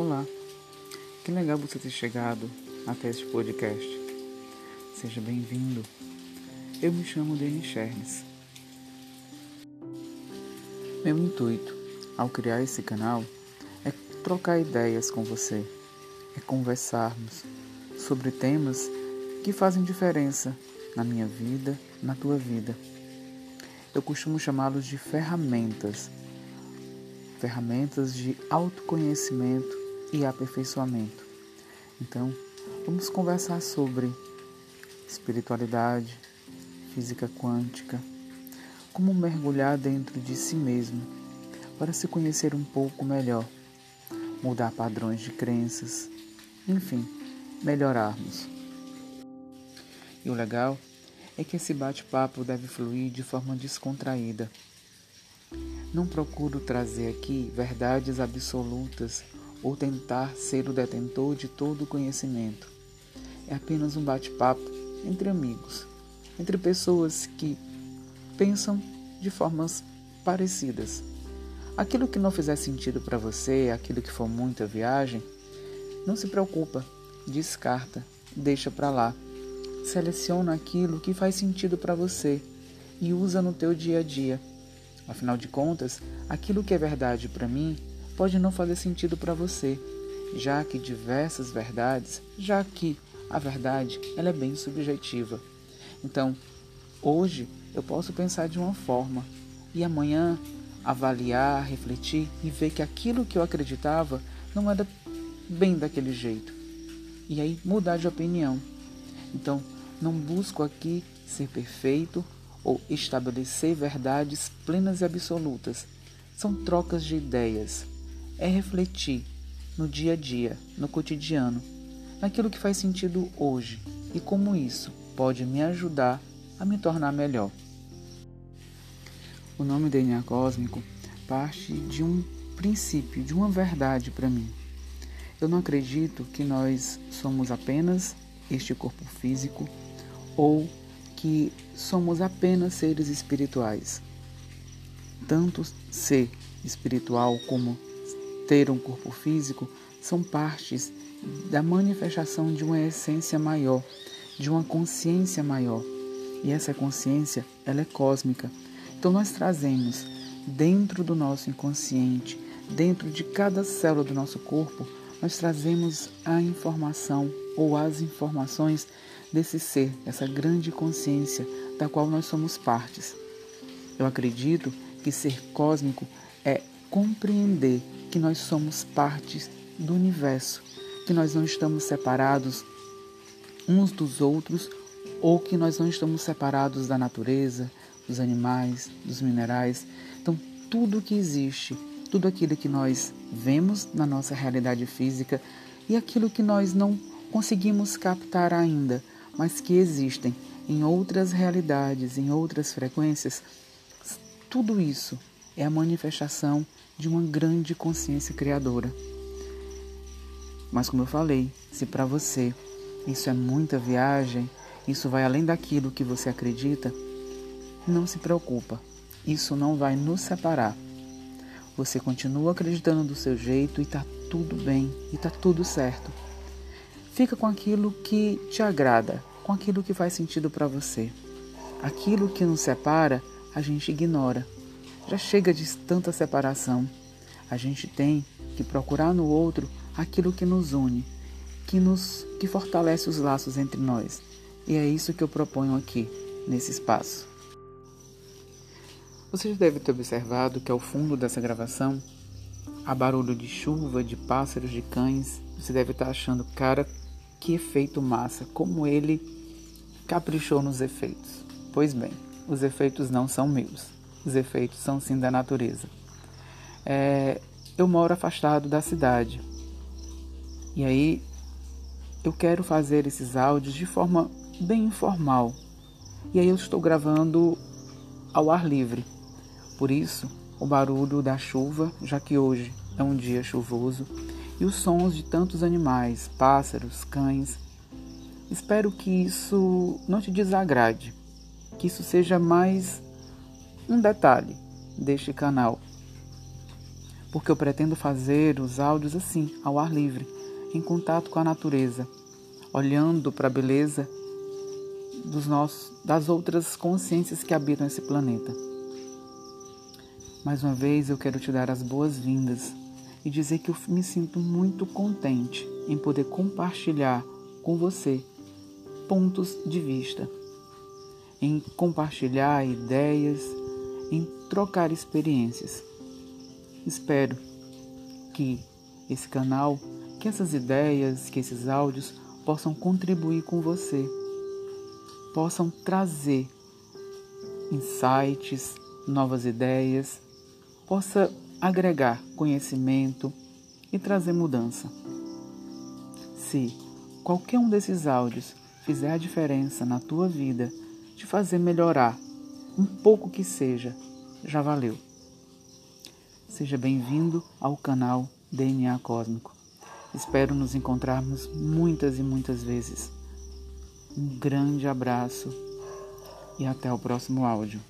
Olá, que legal você ter chegado até este podcast. Seja bem-vindo. Eu me chamo Denis Chernes. Meu intuito ao criar esse canal é trocar ideias com você, é conversarmos sobre temas que fazem diferença na minha vida, na tua vida. Eu costumo chamá-los de ferramentas ferramentas de autoconhecimento e aperfeiçoamento. Então, vamos conversar sobre espiritualidade, física quântica, como mergulhar dentro de si mesmo para se conhecer um pouco melhor, mudar padrões de crenças, enfim, melhorarmos. E o legal é que esse bate-papo deve fluir de forma descontraída não procuro trazer aqui verdades absolutas ou tentar ser o detentor de todo o conhecimento. É apenas um bate-papo entre amigos, entre pessoas que pensam de formas parecidas. Aquilo que não fizer sentido para você, aquilo que for muita viagem, não se preocupa, descarta, deixa para lá. Seleciona aquilo que faz sentido para você e usa no teu dia a dia. Afinal de contas, aquilo que é verdade para mim pode não fazer sentido para você, já que diversas verdades, já que a verdade ela é bem subjetiva. Então, hoje eu posso pensar de uma forma e amanhã avaliar, refletir e ver que aquilo que eu acreditava não era bem daquele jeito. E aí mudar de opinião. Então, não busco aqui ser perfeito ou estabelecer verdades plenas e absolutas. São trocas de ideias. É refletir no dia a dia, no cotidiano, naquilo que faz sentido hoje e como isso pode me ajudar a me tornar melhor. O nome DNA cósmico parte de um princípio, de uma verdade para mim. Eu não acredito que nós somos apenas este corpo físico ou que somos apenas seres espirituais. Tanto ser espiritual como ter um corpo físico são partes da manifestação de uma essência maior, de uma consciência maior. E essa consciência, ela é cósmica. Então nós trazemos dentro do nosso inconsciente, dentro de cada célula do nosso corpo, nós trazemos a informação ou as informações desse ser, essa grande consciência da qual nós somos partes. Eu acredito que ser cósmico é compreender que nós somos partes do universo, que nós não estamos separados uns dos outros ou que nós não estamos separados da natureza, dos animais, dos minerais. Então, tudo que existe, tudo aquilo que nós vemos na nossa realidade física e aquilo que nós não conseguimos captar ainda, mas que existem em outras realidades, em outras frequências, tudo isso é a manifestação de uma grande consciência criadora. Mas como eu falei, se para você isso é muita viagem, isso vai além daquilo que você acredita, não se preocupa. Isso não vai nos separar. Você continua acreditando do seu jeito e está tudo bem, e está tudo certo. Fica com aquilo que te agrada, com aquilo que faz sentido para você. Aquilo que nos separa, a gente ignora. Já chega de tanta separação. A gente tem que procurar no outro aquilo que nos une, que nos que fortalece os laços entre nós. E é isso que eu proponho aqui, nesse espaço. Você já deve ter observado que ao fundo dessa gravação há barulho de chuva, de pássaros, de cães. Você deve estar achando, cara, que efeito massa, como ele caprichou nos efeitos. Pois bem, os efeitos não são meus, os efeitos são sim da natureza. É, eu moro afastado da cidade e aí eu quero fazer esses áudios de forma bem informal e aí eu estou gravando ao ar livre. Por isso, o barulho da chuva, já que hoje é um dia chuvoso, e os sons de tantos animais, pássaros, cães, Espero que isso não te desagrade, que isso seja mais um detalhe deste canal. porque eu pretendo fazer os áudios assim, ao ar livre, em contato com a natureza, olhando para a beleza dos nossos, das outras consciências que habitam esse planeta. Mais uma vez eu quero te dar as boas-vindas e dizer que eu me sinto muito contente em poder compartilhar com você pontos de vista, em compartilhar ideias, em trocar experiências. Espero que esse canal, que essas ideias, que esses áudios possam contribuir com você, possam trazer insights, novas ideias, possa agregar conhecimento e trazer mudança. Se qualquer um desses áudios fizer a diferença na tua vida, te fazer melhorar, um pouco que seja, já valeu. Seja bem-vindo ao canal DNA Cósmico. Espero nos encontrarmos muitas e muitas vezes. Um grande abraço e até o próximo áudio.